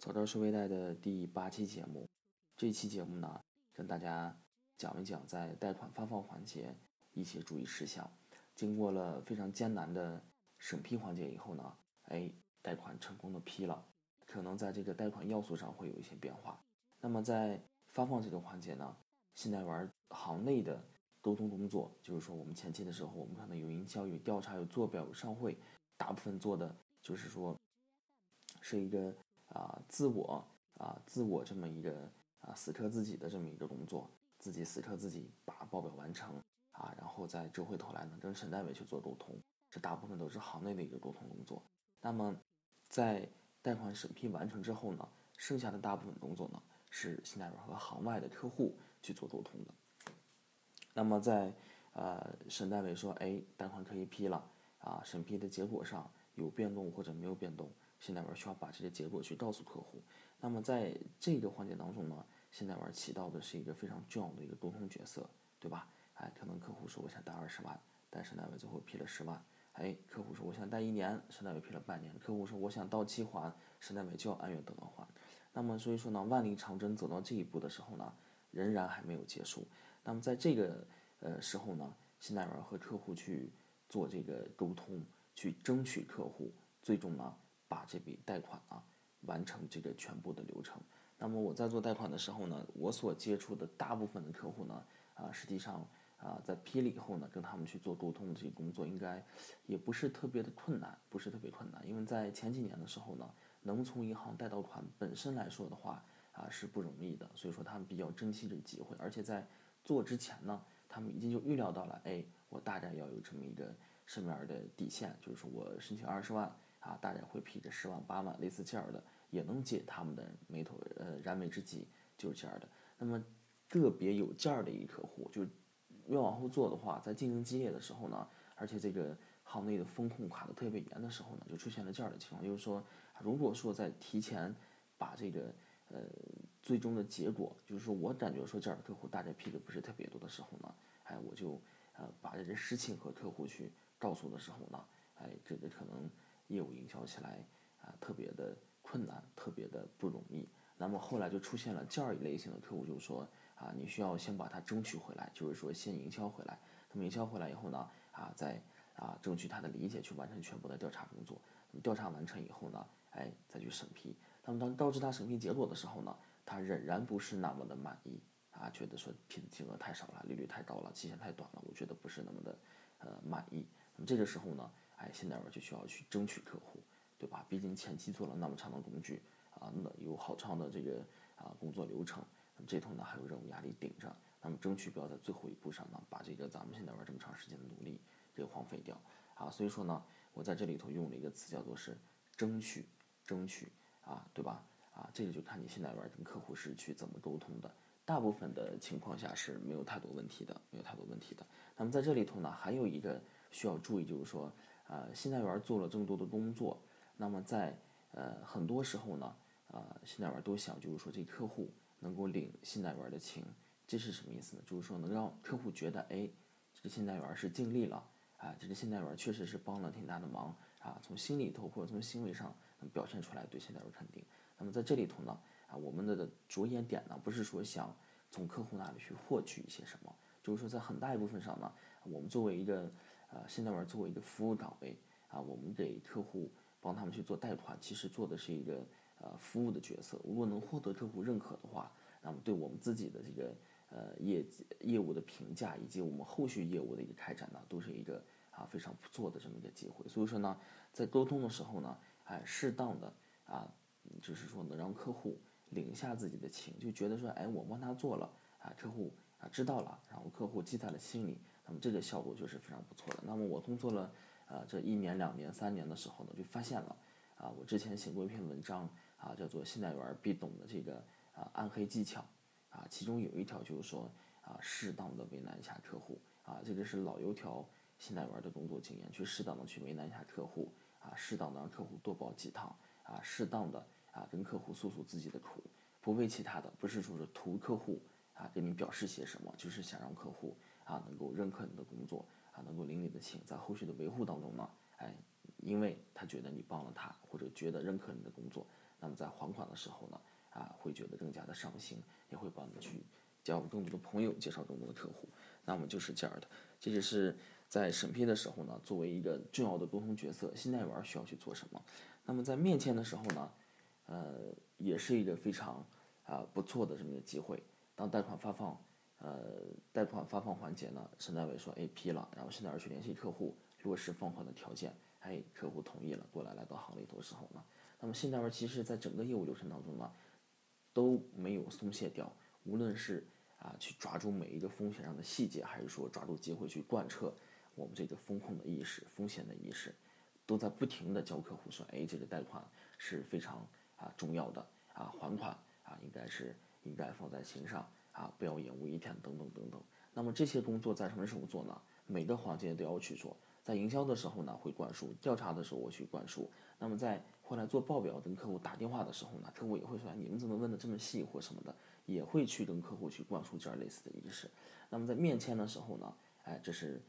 早知说微贷的第八期节目，这期节目呢，跟大家讲一讲在贷款发放环节一些注意事项。经过了非常艰难的审批环节以后呢，哎，贷款成功的批了，可能在这个贷款要素上会有一些变化。那么在发放这个环节呢，信贷员行内的沟通工作，就是说我们前期的时候，我们可能有营销、有调查、有做表、有上会，大部分做的就是说是一个。啊，自我啊，自我这么一个啊，死磕自己的这么一个工作，自己死磕自己，把报表完成啊，然后再折回头来呢，跟省代委去做沟通，这大部分都是行内的一个沟通工作。那么，在贷款审批完成之后呢，剩下的大部分工作呢，是信贷员和行外的客户去做沟通的。那么在呃，沈代委说，哎，贷款可以批了啊，审批的结果上有变动或者没有变动。信贷员需要把这些结果去告诉客户，那么在这个环节当中呢，信贷员起到的是一个非常重要的一个沟通角色，对吧？哎，可能客户说我想贷二十万，但是信贷委最后批了十万。哎，客户说我想贷一年，信贷委批了半年。客户说我想到期还，信贷委就要按月等额还。那么所以说呢，万里长征走到这一步的时候呢，仍然还没有结束。那么在这个呃时候呢，信贷员和客户去做这个沟通，去争取客户，最终呢。把这笔贷款啊完成这个全部的流程。那么我在做贷款的时候呢，我所接触的大部分的客户呢，啊，实际上啊，在批了以后呢，跟他们去做沟通的这些工作，应该也不是特别的困难，不是特别困难。因为在前几年的时候呢，能从银行贷到款本身来说的话啊是不容易的，所以说他们比较珍惜这个机会。而且在做之前呢，他们已经就预料到了，哎，我大概要有这么一个什么样的底线，就是说我申请二十万。啊，大概会批个十万八万，类似这样的也能解他们的眉头呃燃眉之急，就是这样的。那么个别有件儿的一客户，就越往后做的话，在竞争激烈的时候呢，而且这个行内的风控卡的特别严的时候呢，就出现了这样的情况，就是说，如果说在提前把这个呃最终的结果，就是说我感觉说这样的客户大概批的不是特别多的时候呢，哎，我就呃把这个事情和客户去告诉的时候呢，哎，这个可能。业务营销起来啊，特别的困难，特别的不容易。那么后来就出现了这样一类型的客户，就是说啊，你需要先把它争取回来，就是说先营销回来。那么营销回来以后呢，啊，再啊争取他的理解，去完成全部的调查工作。那么调查完成以后呢，哎，再去审批。那么当告知他审批结果的时候呢，他仍然不是那么的满意啊，觉得说批的金额太少了，利率太高了，期限太短了，我觉得不是那么的呃满意。那么这个时候呢？哎，信贷员就需要去争取客户，对吧？毕竟前期做了那么长的工具啊，那有好长的这个啊工作流程，那么这头呢还有任务压力顶着，那么争取不要在最后一步上呢把这个咱们现在玩这么长时间的努力给荒废掉啊。所以说呢，我在这里头用了一个词叫做是争取，争取啊，对吧？啊，这个就看你现在玩跟客户是去怎么沟通的。大部分的情况下是没有太多问题的，没有太多问题的。那么在这里头呢，还有一个需要注意，就是说。呃，信贷员做了这么多的工作，那么在呃很多时候呢，呃，信贷员都想就是说这客户能够领信贷员的情，这是什么意思呢？就是说能让客户觉得，哎，这个信贷员是尽力了，啊，这个信贷员确实是帮了挺大的忙，啊，从心里头或者从行为上能表现出来对信贷员肯定。那么在这里头呢，啊，我们的着眼点呢，不是说想从客户那里去获取一些什么，就是说在很大一部分上呢，我们作为一个。啊，信贷员作为一个服务岗位啊，我们给客户帮他们去做贷款，其实做的是一个呃服务的角色。如果能获得客户认可的话，那么对我们自己的这个呃业业务的评价，以及我们后续业务的一个开展呢，都是一个啊非常不错的这么一个机会。所以说呢，在沟通的时候呢，哎，适当的啊，就是说能让客户领下自己的情，就觉得说，哎，我帮他做了啊，客户啊知道了，然后客户记在了心里。这个效果就是非常不错的。那么我工作了，呃，这一年、两年、三年的时候呢，就发现了，啊，我之前写过一篇文章，啊，叫做“信贷员必懂的这个啊暗黑技巧”，啊，其中有一条就是说，啊，适当的为难一下客户，啊，这个是老油条信贷员的工作经验，去适当的去为难一下客户，啊，适当的让客户多跑几趟，啊，适当的啊跟客户诉诉自己的苦，不为其他的，不是说是图客户啊给你表示些什么，就是想让客户。啊，能够认可你的工作啊，能够领你的情，在后续的维护当中呢，哎，因为他觉得你帮了他，或者觉得认可你的工作，那么在还款的时候呢，啊，会觉得更加的上心，也会帮你去交更多的朋友，介绍更多的客户。那么就是这样的，这就是在审批的时候呢，作为一个重要的沟通角色，信贷员需要去做什么。那么在面签的时候呢，呃，也是一个非常啊不错的这么一个机会。当贷款发放，呃，贷款发放环节呢，审贷委说，哎批了，然后信贷员去联系客户，落实放款的条件，哎，客户同意了，过来来到行里头的时候呢，那么信贷员其实在整个业务流程当中呢，都没有松懈掉，无论是啊去抓住每一个风险上的细节，还是说抓住机会去贯彻我们这个风控的意识、风险的意识，都在不停的教客户说，哎，这个贷款是非常啊重要的啊，还款啊应该是。应该放在心上啊，不要延误一天，等等等等。那么这些工作在什么时候做呢？每个环节都要去做。在营销的时候呢，会灌输；调查的时候我去灌输。那么在后来做报表跟客户打电话的时候呢，客户也会说：“你们怎么问的这么细或什么的？”也会去跟客户去灌输这样类似的意识。那么在面签的时候呢，哎，这是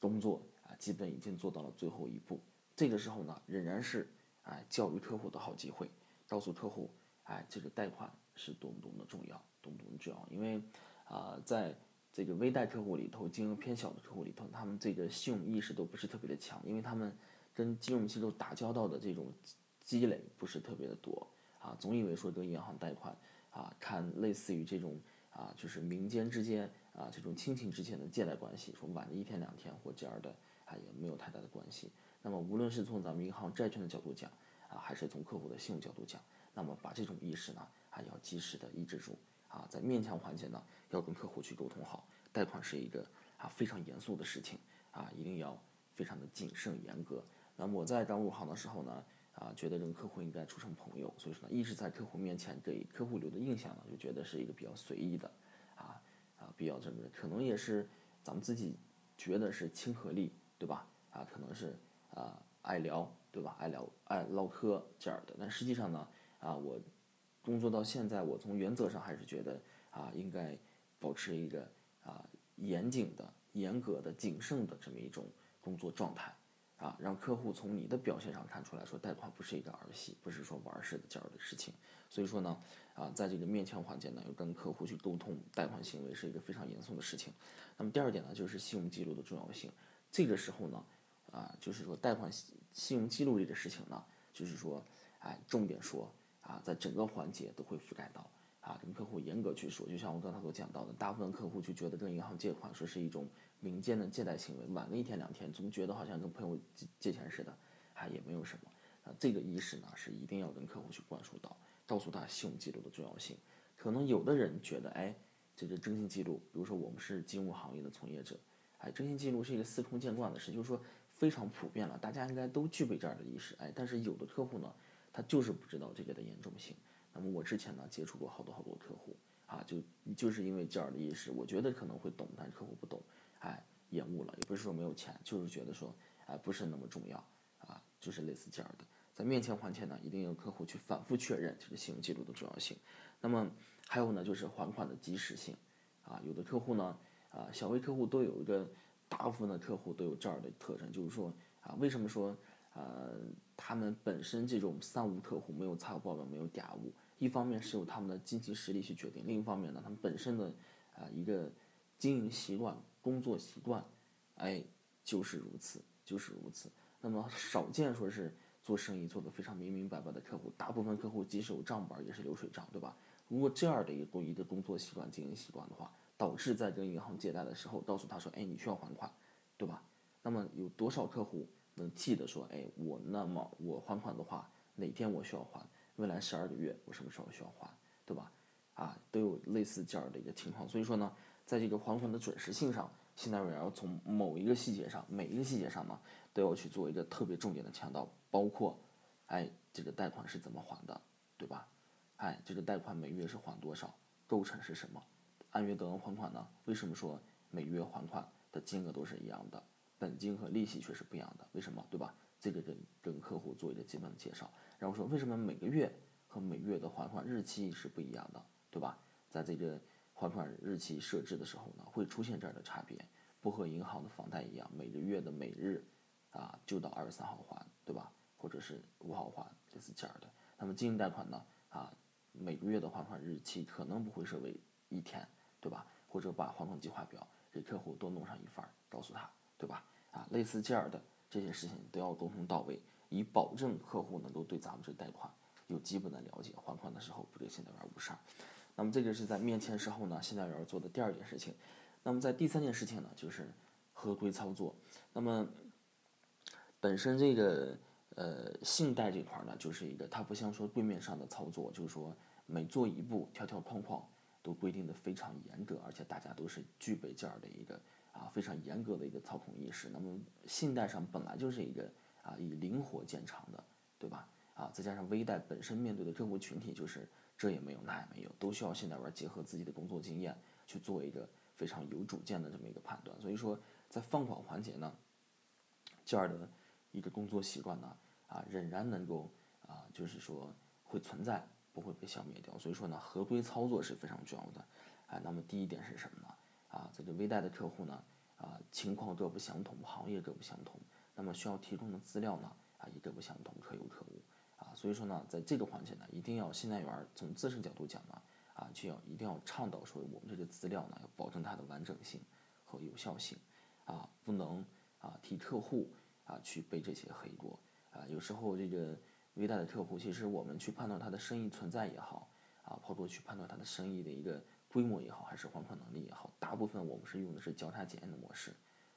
工作啊，基本已经做到了最后一步。这个时候呢，仍然是哎教育客户的好机会，告诉客户哎，这个贷款。是多么多么的重要，多么多么重要。因为，啊，在这个微贷客户里头，金额偏小的客户里头，他们这个信用意识都不是特别的强，因为他们跟金融机构打交道的这种积累不是特别的多啊，总以为说跟银行贷款啊，看类似于这种啊，就是民间之间啊，这种亲情之间的借贷关系，说晚了一天两天或这样的啊，也没有太大的关系。那么，无论是从咱们银行债券的角度讲啊，还是从客户的信用角度讲，那么把这种意识呢。还要及时的抑制住啊，在面签环节呢，要跟客户去沟通好。贷款是一个啊非常严肃的事情啊，一定要非常的谨慎严格。那么我在刚入行的时候呢，啊，觉得跟客户应该处成朋友，所以说呢，一直在客户面前给客户留的印象呢，就觉得是一个比较随意的，啊啊，比较这么可能也是咱们自己觉得是亲和力，对吧？啊，可能是啊爱聊，对吧？爱聊爱唠嗑这样的，但实际上呢，啊我。工作到现在，我从原则上还是觉得啊，应该保持一个啊严谨的、严格的、谨慎的这么一种工作状态啊，让客户从你的表现上看出来说，贷款不是一个儿戏，不是说玩似的这样的事情。所以说呢，啊，在这个面签环节呢，要跟客户去沟通贷款行为是一个非常严肃的事情。那么第二点呢，就是信用记录的重要性。这个时候呢，啊，就是说贷款信用记录这个事情呢，就是说，哎，重点说。啊，在整个环节都会覆盖到啊，跟客户严格去说，就像我刚才所讲到的，大部分客户就觉得跟银行借款说是一种民间的借贷行为，晚了一天两天，总觉得好像跟朋友借借钱似的，啊，也没有什么。啊，这个意识呢是一定要跟客户去灌输到，告诉他信用记录的重要性。可能有的人觉得，哎，这个征信记录，比如说我们是金融行业的从业者，哎，征信记录是一个司空见惯的事，就是说非常普遍了，大家应该都具备这样的意识，哎，但是有的客户呢。他就是不知道这个的严重性。那么我之前呢接触过好多好多客户啊，就就是因为这样的意识，我觉得可能会懂，但是客户不懂，哎，延误了。也不是说没有钱，就是觉得说，哎，不是那么重要啊，就是类似这样的。在面前还钱呢，一定要客户去反复确认这个信用记录的重要性。那么还有呢，就是还款的及时性啊。有的客户呢，啊，小微客户都有一个，大部分的客户都有这样的特征，就是说啊，为什么说？呃，他们本身这种三无客户没有财务报表，没有嗲物，一方面是由他们的经济实力去决定，另一方面呢，他们本身的啊一个经营习惯、工作习惯，哎，就是如此，就是如此。那么少见说是做生意做得非常明明白白的客户，大部分客户即使有账本也是流水账，对吧？如果这样的一个一个工作习惯、经营习惯的话，导致在跟银行借贷的时候，告诉他说，哎，你需要还款，对吧？那么有多少客户？能记得说，哎，我那么我还款的话，哪天我需要还？未来十二个月我什么时候需要还？对吧？啊，都有类似这样的一个情况。所以说呢，在这个还款的准时性上，信贷委要从某一个细节上，每一个细节上呢，都要去做一个特别重点的强调，包括，哎，这个贷款是怎么还的，对吧？哎，这个贷款每月是还多少？构成是什么？按月等额还款呢？为什么说每月还款的金额都是一样的？本金和利息却是不一样的，为什么？对吧？这个跟跟客户做一个基本的介绍，然后说为什么每个月和每月的还款日期是不一样的，对吧？在这个还款日期设置的时候呢，会出现这样的差别，不和银行的房贷一样，每个月的每日啊就到二十三号还，对吧？或者是五号还，类似这样的。那么经营贷款呢，啊，每个月的还款日期可能不会设为一天，对吧？或者把还款计划表给客户多弄上一份，告诉他，对吧？啊，类似这样的这些事情都要沟通到位，以保证客户能够对咱们这贷款有基本的了解，还款的时候不给信贷员误事儿。那么这个是在面签时候呢，信贷员做的第二件事情。那么在第三件事情呢，就是合规操作。那么本身这个呃信贷这块呢，就是一个它不像说柜面上的操作，就是说每做一步条条框框都规定的非常严格，而且大家都是具备这样的一个啊非常严格的一个操控意识。那么信贷上本来就是一个啊以灵活见长的，对吧？啊，再加上微贷本身面对的客户群体就是这也没有那也没有，都需要信贷员结合自己的工作经验去做一个非常有主见的这么一个判断。所以说在放款环节呢，这样的。一个工作习惯呢，啊，仍然能够啊，就是说会存在，不会被消灭掉。所以说呢，合规操作是非常重要的。啊，那么第一点是什么呢？啊，在这微贷的客户呢，啊，情况各不相同，行业各不相同，那么需要提供的资料呢，啊，也各不相同，可有可无。啊，所以说呢，在这个环节呢，一定要信贷员从自身角度讲呢，啊，就要一定要倡导说，我们这个资料呢，要保证它的完整性和有效性，啊，不能啊替客户。啊，去背这些黑锅啊！有时候这个微贷的客户，其实我们去判断他的生意存在也好，啊，包括去判断他的生意的一个规模也好，还是还款能力也好，大部分我们是用的是交叉检验的模式，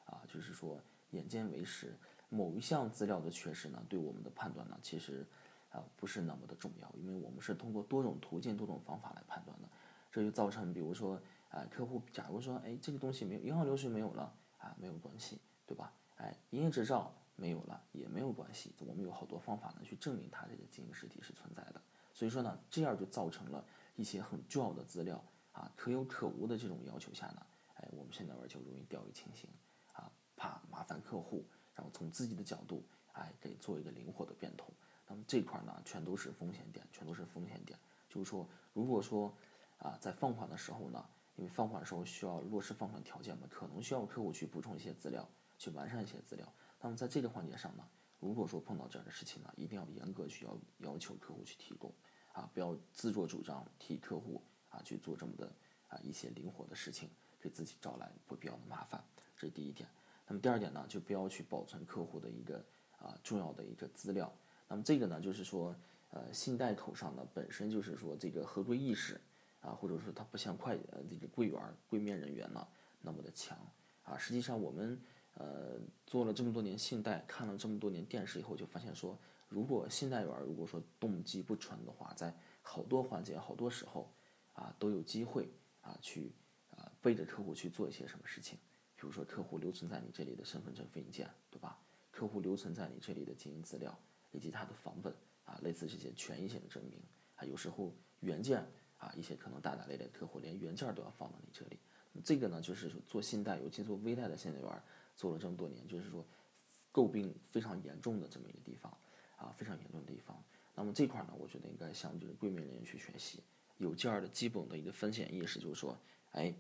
啊，就是说眼见为实，某一项资料的缺失呢，对我们的判断呢，其实啊不是那么的重要，因为我们是通过多种途径、多种方法来判断的，这就造成，比如说啊，客户假如说，哎，这个东西没有，银行流水没有了，啊，没有关系，对吧？哎，营业执照没有了也没有关系，我们有好多方法呢去证明它这个经营实体是存在的。所以说呢，这样就造成了一些很重要的资料啊可有可无的这种要求下呢，哎，我们现在玩就容易掉以轻心啊，怕麻烦客户，然后从自己的角度哎给做一个灵活的变通。那么这块呢，全都是风险点，全都是风险点。就是说，如果说啊在放款的时候呢，因为放款时候需要落实放款条件嘛，可能需要客户去补充一些资料。去完善一些资料。那么在这个环节上呢，如果说碰到这样的事情呢，一定要严格去要要求客户去提供，啊，不要自作主张替客户啊去做这么的啊一些灵活的事情，给自己招来不必要的麻烦。这是第一点。那么第二点呢，就不要去保存客户的一个啊重要的一个资料。那么这个呢，就是说，呃，信贷口上呢本身就是说这个合规意识啊，或者说它不像会呃这个柜员柜面人员呢那么的强啊。实际上我们。呃，做了这么多年信贷，看了这么多年电视以后，就发现说，如果信贷员如果说动机不纯的话，在好多环节、好多时候，啊，都有机会啊去啊背着客户去做一些什么事情。比如说，客户留存在你这里的身份证复印件，对吧？客户留存在你这里的经营资料以及他的房本啊，类似这些权益性的证明啊，有时候原件啊，一些可能大大咧咧客户连原件都要放到你这里。这个呢，就是说做信贷，尤其做微贷的信贷员。做了这么多年，就是说，诟病非常严重的这么一个地方，啊，非常严重的地方。那么这块呢，我觉得应该向这个柜面人员去学习，有这样的基本的一个风险意识，就是说，哎，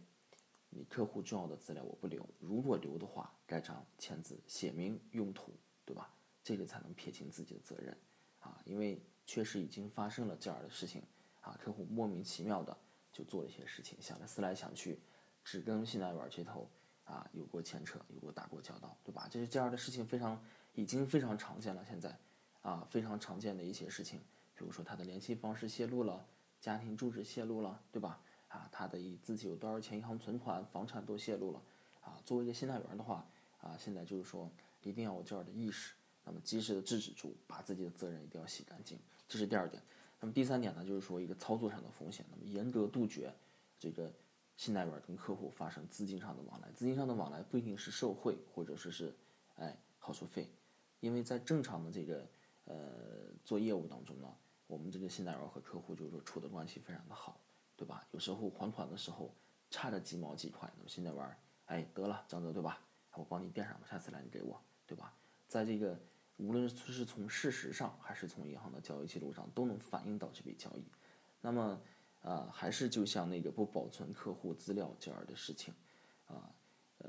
你客户重要的资料我不留，如果留的话，盖章签字写明用途，对吧？这个才能撇清自己的责任，啊，因为确实已经发生了这样的事情，啊，客户莫名其妙的就做了一些事情，想来思来想去，只跟信贷员接头。啊，有过牵扯，有过打过交道，对吧？这是这样的事情非常，已经非常常见了。现在，啊，非常常见的一些事情，比如说他的联系方式泄露了，家庭住址泄露了，对吧？啊，他的以自己有多少钱银行存款、房产都泄露了。啊，作为一个信贷员的话，啊，现在就是说一定要有这样的意识，那么及时的制止住，把自己的责任一定要洗干净。这是第二点。那么第三点呢，就是说一个操作上的风险，那么严格杜绝这个。信贷员跟客户发生资金上的往来，资金上的往来不一定是受贿或者说是，哎，好处费，因为在正常的这个呃做业务当中呢，我们这个信贷员和客户就是说处的关系非常的好，对吧？有时候还款的时候差着几毛几块，那么信贷员哎得了，张哥对吧？我帮你垫上，下次来你给我，对吧？在这个无论是从事实上还是从银行的交易记录上，都能反映到这笔交易，那么。啊，还是就像那个不保存客户资料这样的事情，啊，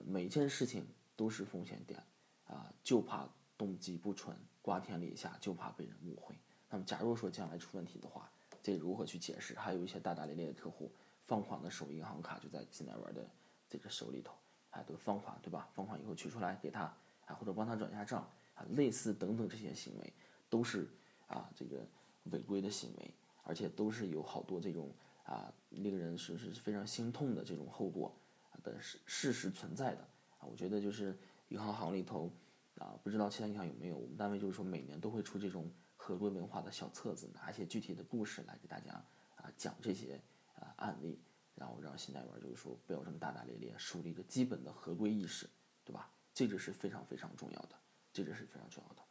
每件事情都是风险点，啊，就怕动机不纯，瓜田李下，就怕被人误会。那么。假如说将来出问题的话，这如何去解释？还有一些大大咧咧的客户放款的时候，银行卡就在信贷员的这个手里头，啊，都放款对吧？放款以后取出来给他，啊，或者帮他转一下账，啊，类似等等这些行为，都是啊这个违规的行为，而且都是有好多这种啊令人是是非常心痛的这种后果的事事实存在的啊。我觉得就是银行行里头啊，不知道其他银行有没有，我们单位就是说每年都会出这种合规文化的小册子，拿一些具体的故事来给大家啊讲这些啊案例。然后让信贷员就是说不要这么大大咧咧，树立一个基本的合规意识，对吧？这个是非常非常重要的，这个是非常重要的。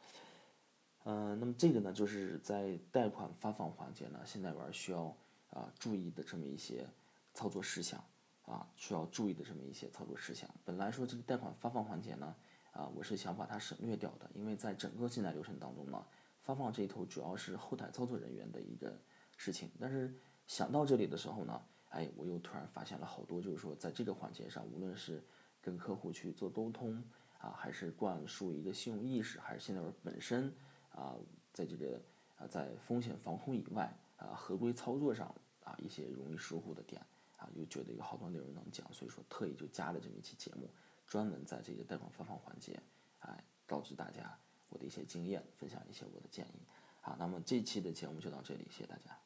嗯，那么这个呢，就是在贷款发放环节呢，信贷员需要啊注意的这么一些操作事项啊，需要注意的这么一些操作事项。本来说这个贷款发放环节呢，啊，我是想把它省略掉的，因为在整个信贷流程当中呢，发放这一头主要是后台操作人员的一个事情。但是想到这里的时候呢。哎，我又突然发现了好多，就是说，在这个环节上，无论是跟客户去做沟通啊，还是灌输一个信用意识，还是信贷员本身啊，在这个啊，在风险防控以外啊，合规操作上啊，一些容易疏忽的点啊，又觉得有好多内容能讲，所以说特意就加了这么一期节目，专门在这个贷款发放环节，哎，告知大家我的一些经验，分享一些我的建议。好，那么这期的节目就到这里，谢谢大家。